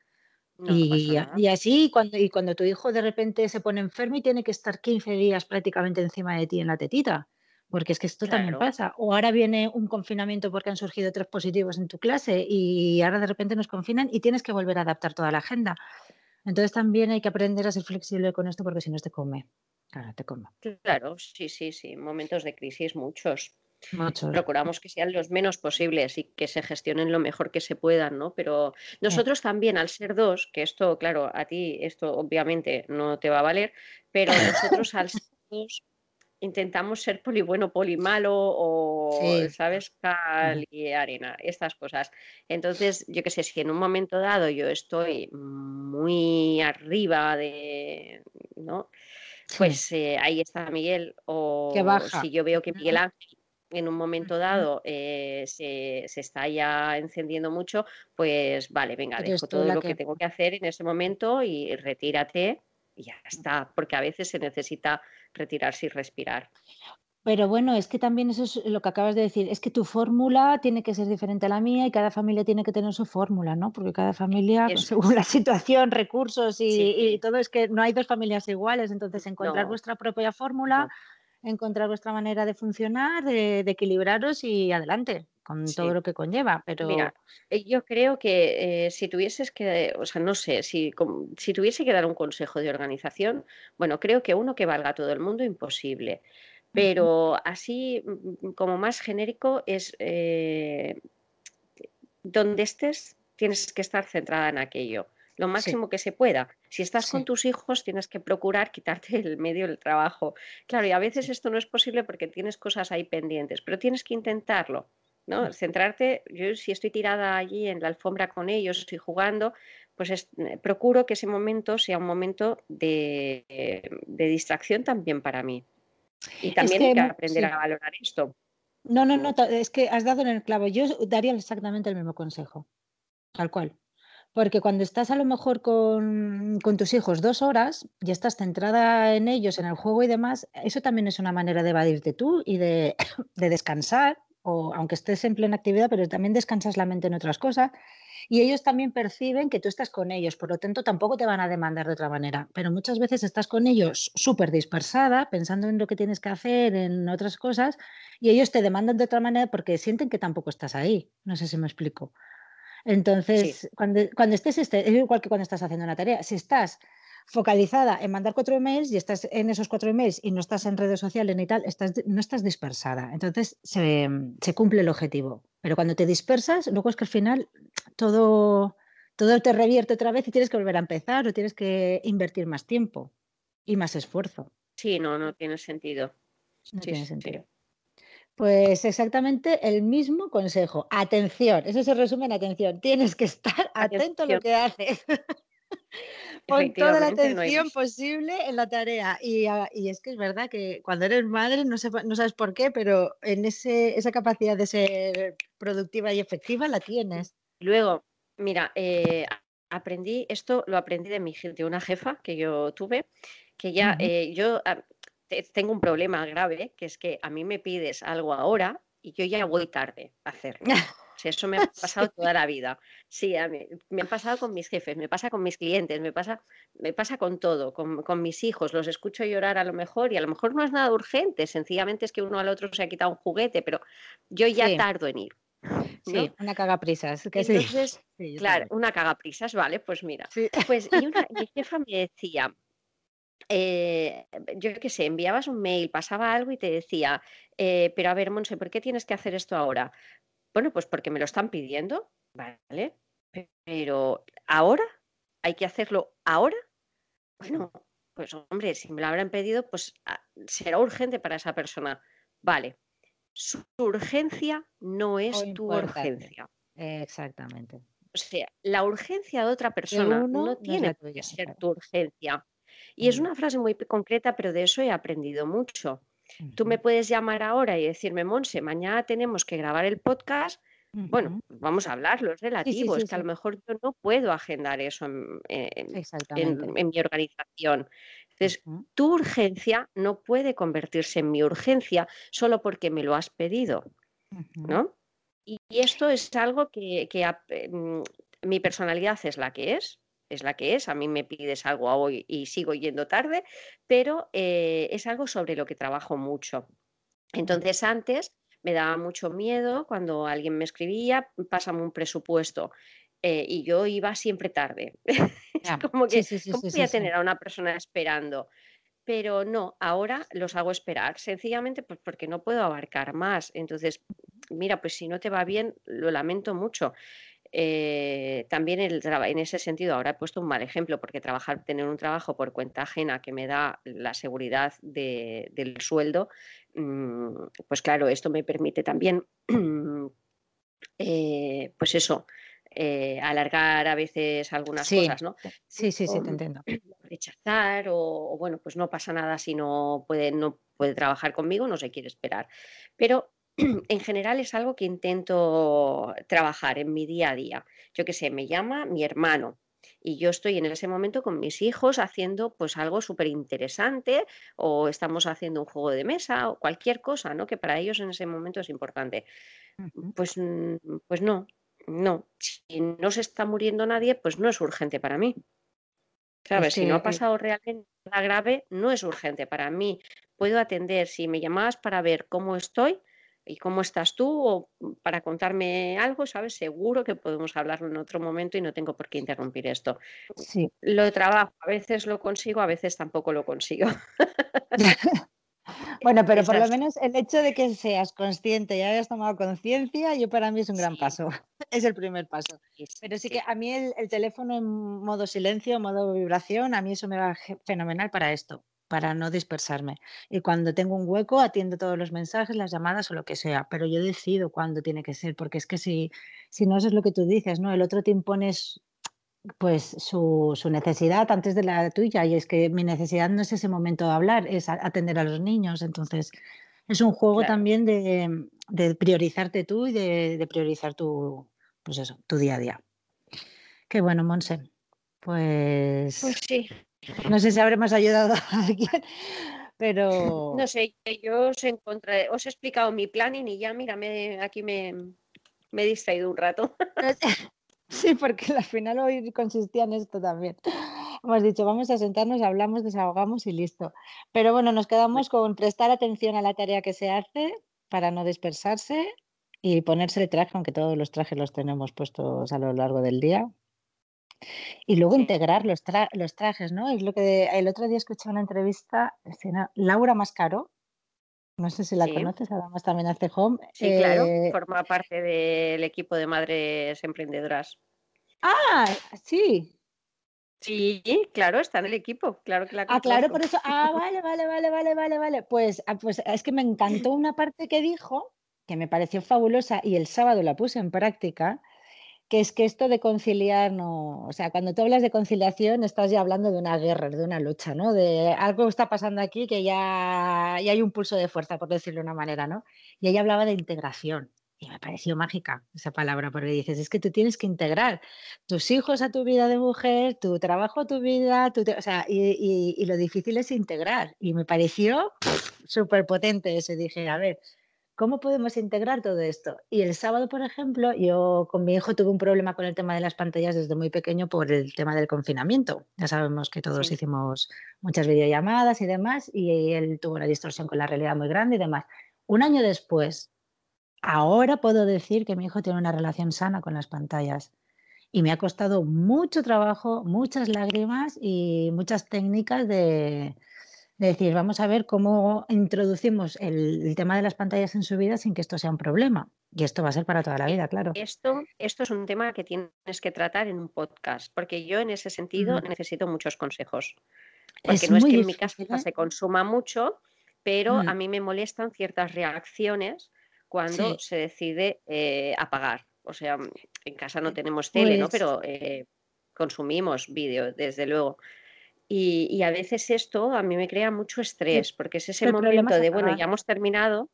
y, y, así, cuando, y cuando tu hijo de repente se pone enfermo y tiene que estar 15 días prácticamente encima de ti en la tetita, porque es que esto también pasa. O ahora viene un confinamiento porque han surgido tres positivos en tu clase y ahora de repente nos confinan y tienes que volver a adaptar toda la agenda. Entonces también hay que aprender a ser flexible con esto porque si no te come. Claro, te come. Claro, sí, sí, sí. Momentos de crisis muchos. Muchos. Procuramos que sean los menos posibles y que se gestionen lo mejor que se puedan, ¿no? Pero nosotros también, al ser dos, que esto, claro, a ti esto obviamente no te va a valer, pero nosotros al ser dos intentamos ser poli bueno, poli malo o, ¿sabes? Cal y arena, estas cosas. Entonces, yo qué sé, si en un momento dado yo estoy muy arriba de, ¿no? Pues eh, ahí está Miguel. O si yo veo que Miguel Ángel en un momento dado eh, se, está ya encendiendo mucho, pues vale, venga, dejo todo lo que... tengo que hacer en ese momento y retírate y ya está, porque a veces se necesita retirarse y respirar. Pero bueno, es que también eso es lo que acabas de decir, es que tu fórmula tiene que ser diferente a la mía y cada familia tiene que tener su fórmula, ¿no? Porque cada familia, según la situación, recursos y, todo, es que no hay dos familias iguales, entonces encontrar vuestra propia fórmula encontrar vuestra manera de funcionar, de, equilibraros y adelante con todo lo que conlleva. Pero Mira, yo creo que eh, si tuvieses que, o sea, no sé, si, si tuviese que dar un consejo de organización, bueno, creo que uno que valga a todo el mundo, imposible. Pero así mm, como más genérico es eh, donde estés, tienes que estar centrada en aquello lo máximo que se pueda. Si estás con tus hijos, tienes que procurar quitarte el medio del trabajo. Claro, y a veces esto no es posible porque tienes cosas ahí pendientes, pero tienes que intentarlo. ¿No? Centrarte, yo si estoy tirada allí en la alfombra con ellos, estoy jugando, pues eh, procuro que ese momento sea un momento de, distracción también para mí. Y también hay que aprender a valorar esto. No, no, no, es que has dado en el clavo. Yo daría exactamente el mismo consejo, tal cual. Porque cuando estás a lo mejor con, tus hijos dos horas y estás centrada en ellos, en el juego y demás, eso también es una manera de evadirte tú y de, descansar, o aunque estés en plena actividad, pero también descansas la mente en otras cosas. Y ellos también perciben que tú estás con ellos, por lo tanto tampoco te van a demandar de otra manera. Pero muchas veces estás con ellos súper dispersada, pensando en lo que tienes que hacer, en otras cosas, y ellos te demandan de otra manera porque sienten que tampoco estás ahí. No sé si me explico. Entonces, cuando, estés, este, es igual que cuando estás haciendo una tarea, si estás focalizada en mandar cuatro emails y estás en esos cuatro emails y no estás en redes sociales ni tal, estás, no estás dispersada. Entonces se, cumple el objetivo. Pero cuando te dispersas, luego es que al final todo, todo te revierte otra vez y tienes que volver a empezar o tienes que invertir más tiempo y más esfuerzo. Sí, no, no tiene sentido. No tiene sentido. Pues exactamente el mismo consejo. Atención, eso se resume en atención. Tienes que estar atento a lo que haces. Pon toda la atención posible en la tarea. Y, es que es verdad que cuando eres madre, no, no sabes por qué, pero en ese, esa capacidad de ser productiva y efectiva la tienes. Luego, mira, eh, aprendí, esto lo aprendí de, mi, de una jefa que yo tuve, que ya eh, yo tengo un problema grave, que es que a mí me pides algo ahora y yo ya voy tarde a hacerlo. eso me ha pasado toda la vida. Sí, me ha pasado con mis jefes, me pasa con mis clientes, me pasa, me pasa con todo, con, mis hijos. Los escucho llorar a lo mejor y a lo mejor no es nada urgente, sencillamente es que uno al otro se ha quitado un juguete, pero yo ya tardo en ir. Sí, una cagaprisas. Que Entonces, claro, una cagaprisas, vale, pues mira. Pues y una, mi jefa me decía, eh, yo qué sé, enviabas un mail, pasaba algo y te decía, eh, pero a ver, Monse, ¿por qué tienes que hacer esto ahora? Bueno, pues porque me lo están pidiendo, ¿vale? Pero ahora, hay que hacerlo ahora. Bueno, pues hombre, si me lo habrán pedido, pues ah, será urgente para esa persona. Vale, su urgencia no es tu urgencia. Exactamente. O sea, la urgencia de otra persona no tiene que ser tu urgencia. Y es una frase muy concreta, pero de eso he aprendido mucho. Tú me puedes llamar ahora y decirme, Monse, mañana tenemos que grabar el podcast. Bueno, vamos a hablarlo, es relativo, es que a lo mejor yo no puedo agendar eso en, mi organización. Entonces, tu urgencia no puede convertirse en mi urgencia solo porque me lo has pedido, ¿no? Y, esto es algo que, mm, mi personalidad es la que es, es la que es, a mí me pides algo hoy y sigo yendo tarde, pero eh, es algo sobre lo que trabajo mucho. Entonces antes me daba mucho miedo cuando alguien me escribía, pásame un presupuesto. Eh, y yo iba siempre tarde. como que ¿cómo voy a tener a una persona esperando? Pero no, ahora los hago esperar, sencillamente pues porque no puedo abarcar más. Entonces, mira, pues si no te va bien, lo lamento mucho. Eh, también el, en ese sentido, ahora he puesto un mal ejemplo, porque trabajar, tener un trabajo por cuenta ajena que me da la seguridad del sueldo, mm, pues claro, esto me permite también, eh, pues eso, eh, alargar a veces algunas cosas, ¿no? Sí, sí, sí, te entiendo. Rechazar o, bueno, pues no pasa nada si no puede, no puede trabajar conmigo, no se quiere esperar. Pero en general es algo que intento trabajar en mi día a día. Yo que sé, me llama mi hermano y yo estoy en ese momento con mis hijos haciendo pues algo súper interesante o estamos haciendo un juego de mesa o cualquier cosa, ¿no? Que para ellos en ese momento es importante. Pues, mm, pues no, no. Si no se está muriendo nadie, pues no es urgente para mí. ¿Sabes? si no ha pasado realmente nada grave, no es urgente para mí. Puedo atender. Si me llamabas para ver cómo estoy, ¿Y cómo estás tú? O para contarme algo, ¿sabes? Seguro que podemos hablarlo en otro momento y no tengo por qué interrumpir esto. Sí. Lo trabajo, a veces lo consigo, a veces tampoco lo consigo. bueno, pero por lo menos el hecho de que seas consciente y hayas tomado conciencia, yo para mí es un gran paso. es el primer paso. Pero sí, que a mí el, el, teléfono en modo silencio, modo vibración, a mí eso me va fenomenal para esto para no dispersarme. Y cuando tengo un hueco, atiendo todos los mensajes, las llamadas o lo que sea, pero yo decido cuándo tiene que ser, porque es que si, si no, eso es lo que tú dices, ¿no? El otro te impones pues su, su, necesidad antes de la tuya y es que mi necesidad no es ese momento de hablar, es atender a los niños, entonces es un juego también de, de, priorizarte tú y de, de, priorizar tu, pues eso, tu día a día. Qué bueno, Monse. Pues, pues sí, no sé si habremos ayudado a alguien, pero... No sé, yo os, encontré, os he explicado mi planning y ya, mira, aquí me, he distraído un rato. Sí, porque al final hoy consistía en esto también. Hemos dicho, vamos a sentarnos, hablamos, desahogamos y listo. Pero bueno, nos quedamos con prestar atención a la tarea que se hace para no dispersarse y ponerse el traje, aunque todos los trajes los tenemos puestos a lo largo del día, y luego integrar los, los trajes, ¿no? Es lo que el otro día escuché una entrevista, Laura Mascaro, no sé si la conoces, además también hace home. Sí, claro, eh forma parte del equipo de madres emprendedoras. Ah, sí. Sí, claro, está en el equipo, claro que la Ah, claro, por eso. Ah, vale, vale, vale, vale, vale, vale. Pues, ah, pues es que me encantó una parte que dijo, que me pareció fabulosa y el sábado la puse en práctica, que es que esto de conciliar no, o sea, cuando tú hablas de conciliación estás ya hablando de una guerra, de una lucha, ¿no? De algo está pasando aquí que ya, ya hay un pulso de fuerza, por decirlo de una manera, ¿no? Y ella hablaba de integración. Y me pareció mágica esa palabra, porque dices, es que tú tienes que integrar tus hijos a tu vida de mujer, tu trabajo a tu vida, tu o sea, y, y, lo difícil es integrar. Y me pareció súper potente eso. Dije, a ver, ¿Cómo podemos integrar todo esto? Y el sábado, por ejemplo, yo con mi hijo tuve un problema con el tema de las pantallas desde muy pequeño por el tema del confinamiento. Ya sabemos que todos hicimos muchas videollamadas y demás, y él tuvo una distorsión con la realidad muy grande y demás. Un año después, ahora puedo decir que mi hijo tiene una relación sana con las pantallas. Y me ha costado mucho trabajo, muchas lágrimas y muchas técnicas de, de decir, vamos a ver cómo introducimos el, tema de las pantallas en su vida sin que esto sea un problema. Y esto va a ser para toda la vida, claro. Esto, esto es un tema que tienes que tratar en un podcast, porque yo en ese sentido necesito muchos consejos. Porque no es que en mi casa ¿eh? se consuma mucho, pero a mm. mí me molestan ciertas reacciones cuando se decide eh, apagar. O sea, en casa no tenemos tele, ¿no? Pues pero eh, consumimos vídeo, desde luego. Y, a veces esto a mí me crea mucho estrés, porque es ese momento de, bueno, ya hemos terminado,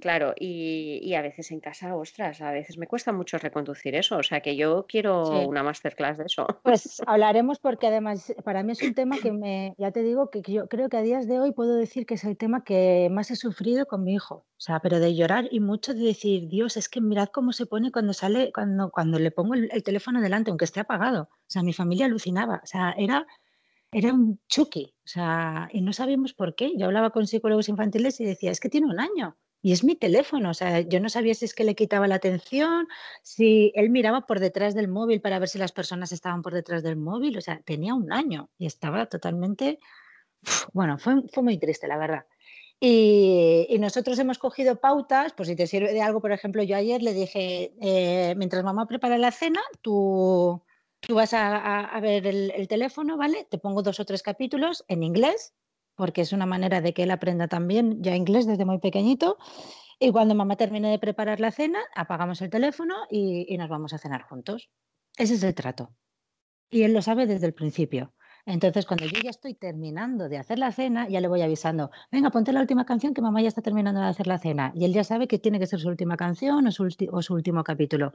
claro, y, a veces en casa, ostras, a veces me cuesta mucho reconducir eso, o sea que yo quiero una masterclass de eso. Pues hablaremos porque además para mí es un tema que me, ya te digo, que yo creo que a días de hoy puedo decir que es el tema que más he sufrido con mi hijo, o sea, pero de llorar y mucho de decir, Dios, es que mirad cómo se pone cuando sale, cuando, cuando le pongo el teléfono delante, aunque esté apagado, o sea, mi familia alucinaba, o sea, era era un choque, o sea, y no sabíamos por qué. Yo hablaba con psicólogos infantiles y decía, es que tiene un año y es mi teléfono, o sea, yo no sabía si es que le quitaba la atención, si él miraba por detrás del móvil para ver si las personas estaban por detrás del móvil, o sea, tenía un año y estaba totalmente, bueno, fue, fue muy triste, la verdad. Y, nosotros hemos cogido pautas, pues si te sirve de algo, por ejemplo, yo ayer le dije, eh, mientras mamá prepara la cena, tú, tú vas a, ver el, teléfono, ¿vale? Te pongo dos o tres capítulos en inglés, porque es una manera de que él aprenda también ya inglés desde muy pequeñito. Y cuando mamá termine de preparar la cena, apagamos el teléfono y, y nos vamos a cenar juntos. Ese es el trato. Y él lo sabe desde el principio. Entonces, cuando yo ya estoy terminando de hacer la cena, ya le voy avisando, venga, ponte la última canción que mamá ya está terminando de hacer la cena. Y él ya sabe que tiene que ser su última canción o su, último capítulo.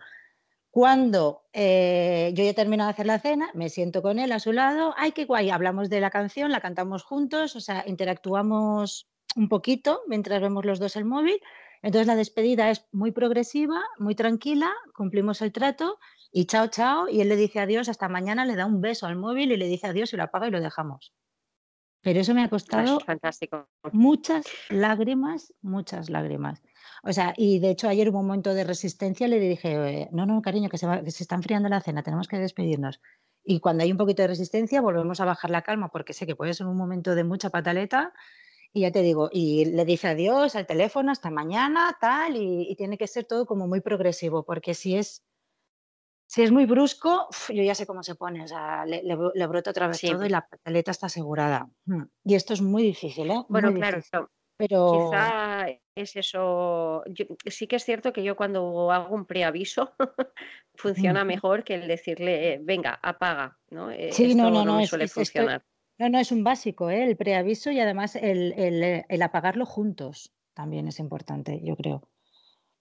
Cuando eh, yo ya termino de hacer la cena, me siento con él a su lado, ay, qué guay, hablamos de la canción, la cantamos juntos, o sea, interactuamos un poquito mientras vemos los dos el móvil. Entonces la despedida es muy progresiva, muy tranquila, cumplimos el trato y chao, chao. Y él le dice adiós, hasta mañana le da un beso al móvil y le dice adiós y lo apaga y lo dejamos. Pero eso me ha costado fantástico. muchas lágrimas, muchas lágrimas. O sea, y de hecho ayer hubo un momento de resistencia, le dije, no, no, cariño, que se, que se está enfriando la cena, tenemos que despedirnos. Y cuando hay un poquito de resistencia, volvemos a bajar la calma, porque sé que puede ser un momento de mucha pataleta. Y ya te digo, y le dice adiós al teléfono, hasta mañana, tal, y, y tiene que ser todo como muy progresivo, porque si es si es muy brusco, yo ya sé cómo se pone, o sea, le, brota otra vez todo y la pataleta está asegurada. Mm. Y esto es muy difícil, ¿eh? Bueno, claro, pero quizá es eso. sí que es cierto que yo cuando hago un preaviso funciona mejor que el decirle, venga, apaga, ¿no? Sí, no, no, no, suele funcionar. no, no, es un básico, ¿eh? el preaviso y además el, el apagarlo juntos también es importante, yo creo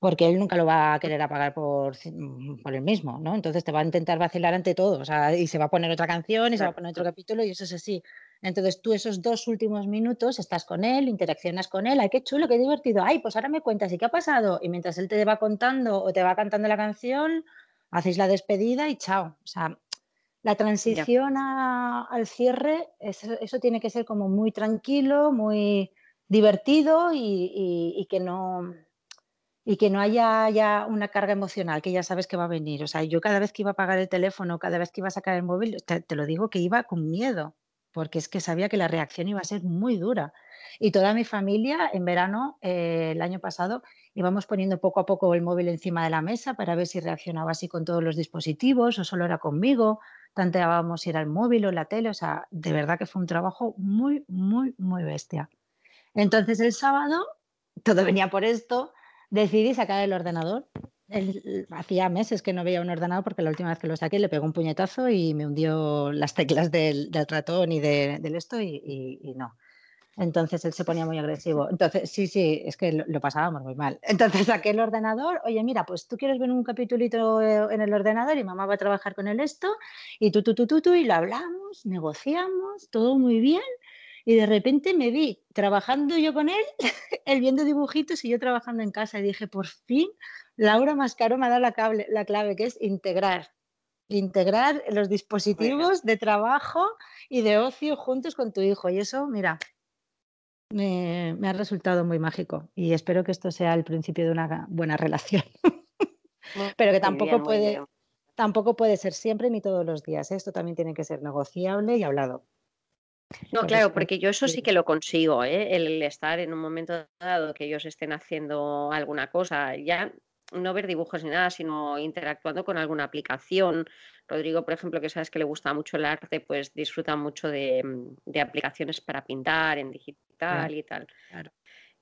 porque él nunca lo va a querer apagar por, mm, por él mismo, ¿no? Entonces te va a intentar vacilar ante todo, o sea, y se va a poner otra canción y se va a poner otro capítulo y eso es así. Entonces tú esos dos últimos minutos estás con él, interaccionas con él, ay, qué chulo, qué divertido, ay, pues ahora me cuentas, ¿y qué ha pasado? Y mientras él te va contando o te va cantando la canción, hacéis la despedida y chao. O sea, la transición al cierre, eso, tiene que ser como muy tranquilo, muy divertido y que no y que no haya ya una carga emocional, que ya sabes que va a venir. O sea, yo cada vez que iba a pagar el teléfono, cada vez que iba a sacar el móvil, te, lo digo que iba con miedo, porque es que sabía que la reacción iba a ser muy dura. Y toda mi familia en verano, eh, el año pasado, íbamos poniendo poco a poco el móvil encima de la mesa para ver si reaccionaba así con todos los dispositivos o solo era conmigo. Tanteábamos si era el móvil o la tele. O sea, de verdad que fue un trabajo muy, muy, muy bestia. Entonces el sábado, todo venía por esto, decidí sacar el ordenador. Hacía meses que no veía un ordenador porque la última vez que lo saqué le pegó un puñetazo y me hundió las teclas del, ratón y del esto y, no. Entonces él se ponía muy agresivo. Entonces, sí, sí, es que lo, pasábamos muy mal. Entonces saqué el ordenador, oye, mira, pues tú quieres ver un capítulito eh, en el ordenador y mamá va a trabajar con el esto y tú, tú, tú, tú, tú, y lo hablamos, negociamos, todo muy bien y de repente me vi trabajando yo con él, él viendo dibujitos y yo trabajando en casa y dije, por fin, Laura Mascaro me ha dado la, la clave, que es integrar. Integrar los dispositivos de trabajo y de ocio juntos con tu hijo. Y eso, mira, me, ha resultado muy mágico. Y espero que esto sea el principio de una buena relación. Pero que tampoco puede, tampoco puede ser siempre ni todos los días. ¿eh? Esto también tiene que ser negociable y hablado. No, claro, porque yo eso sí que lo consigo, ¿eh? el estar en un momento dado que ellos estén haciendo alguna cosa, ya no ver dibujos ni nada, sino interactuando con alguna aplicación. Rodrigo, por ejemplo, que sabes que le gusta mucho el arte, pues disfruta mucho de, mm, aplicaciones para pintar en digital y tal.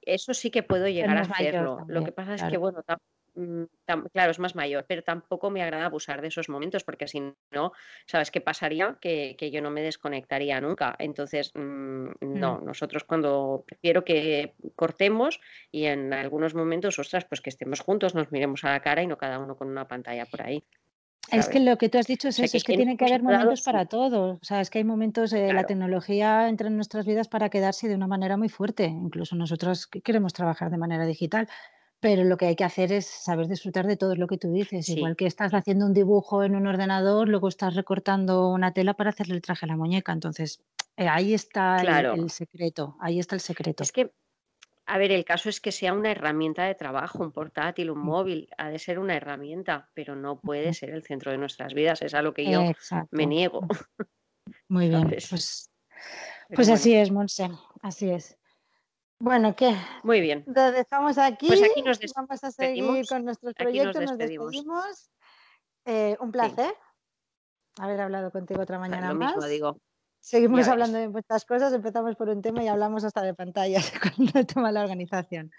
Eso sí que puedo llegar a hacerlo. Lo que pasa es que, bueno, Mm, claro, es más mayor, pero tampoco me agrada abusar de esos momentos porque si no, ¿sabes qué pasaría? Que, yo no me desconectaría nunca. Entonces, mm, no, mm. nosotros cuando prefiero que cortemos y en algunos momentos, ostras, pues que estemos juntos, nos miremos a la cara y no cada uno con una pantalla por ahí. Es que lo que tú has dicho es, eso, es que tiene que haber momentos para todos. O sea, es que hay momentos, eh, la tecnología entra en nuestras vidas para quedarse de una manera muy fuerte. Incluso nosotros queremos trabajar de manera digital pero lo que hay que hacer es saber disfrutar de todo lo que tú dices. Igual que estás haciendo un dibujo en un ordenador, luego estás recortando una tela para hacerle el traje a la muñeca. Entonces, eh, ahí está el, secreto, ahí está el secreto. Es que, a ver, el caso es que sea una herramienta de trabajo, un portátil, un mm. móvil, ha de ser una herramienta, pero no puede ser el centro de nuestras vidas, es a lo que yo me niego. Muy bien, pues, pues así es, Monse, así es. Bueno, ¿qué? Muy bien. Lo dejamos aquí. Pues aquí nos Vamos a seguir con nuestros proyectos. Nos despedimos. Eh, un placer haber hablado contigo otra mañana Lo más. mismo digo. Seguimos Ya hablando de muchas cosas, empezamos por un tema y hablamos hasta de pantallas con el tema de la organización.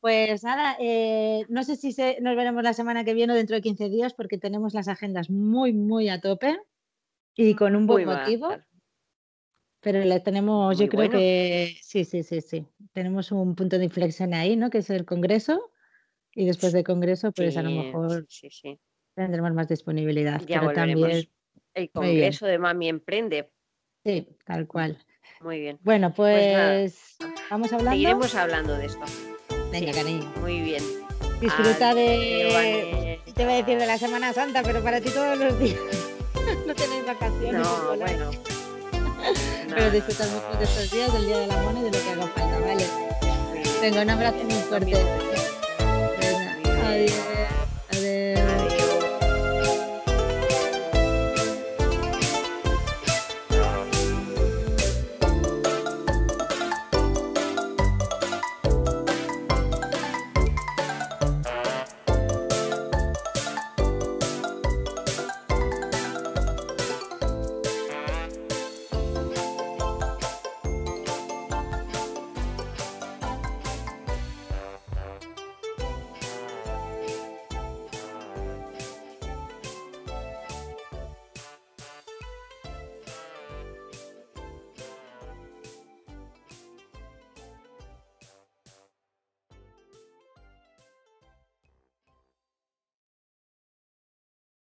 Pues nada, eh, no sé si se- nos veremos la semana que viene o dentro de 15 días porque tenemos las agendas muy, muy a tope y con un buen Muy motivo. Pero le tenemos, Muy yo creo bueno. que sí, sí, sí, sí. Tenemos un punto de inflexión ahí, ¿no? Que es el Congreso y después del Congreso, pues a lo Sí, mejor sí, sí, sí. tendremos más disponibilidad, Ya pero también, El. Congreso de Mami Emprende. sí, tal cual. Muy bien. Bueno, Pues pues vamos hablando. Seguiremos hablando de esto. Venga, sí. cariño. Muy bien. Disfruta de. Te voy a decir de la Semana Santa, pero para ti todos los días. no tenéis vacaciones. No, bueno. Pero disfrutar mucho de estos días, del Día del Amor y de lo que haga falta, ¿vale? Venga, un abrazo muy fuerte.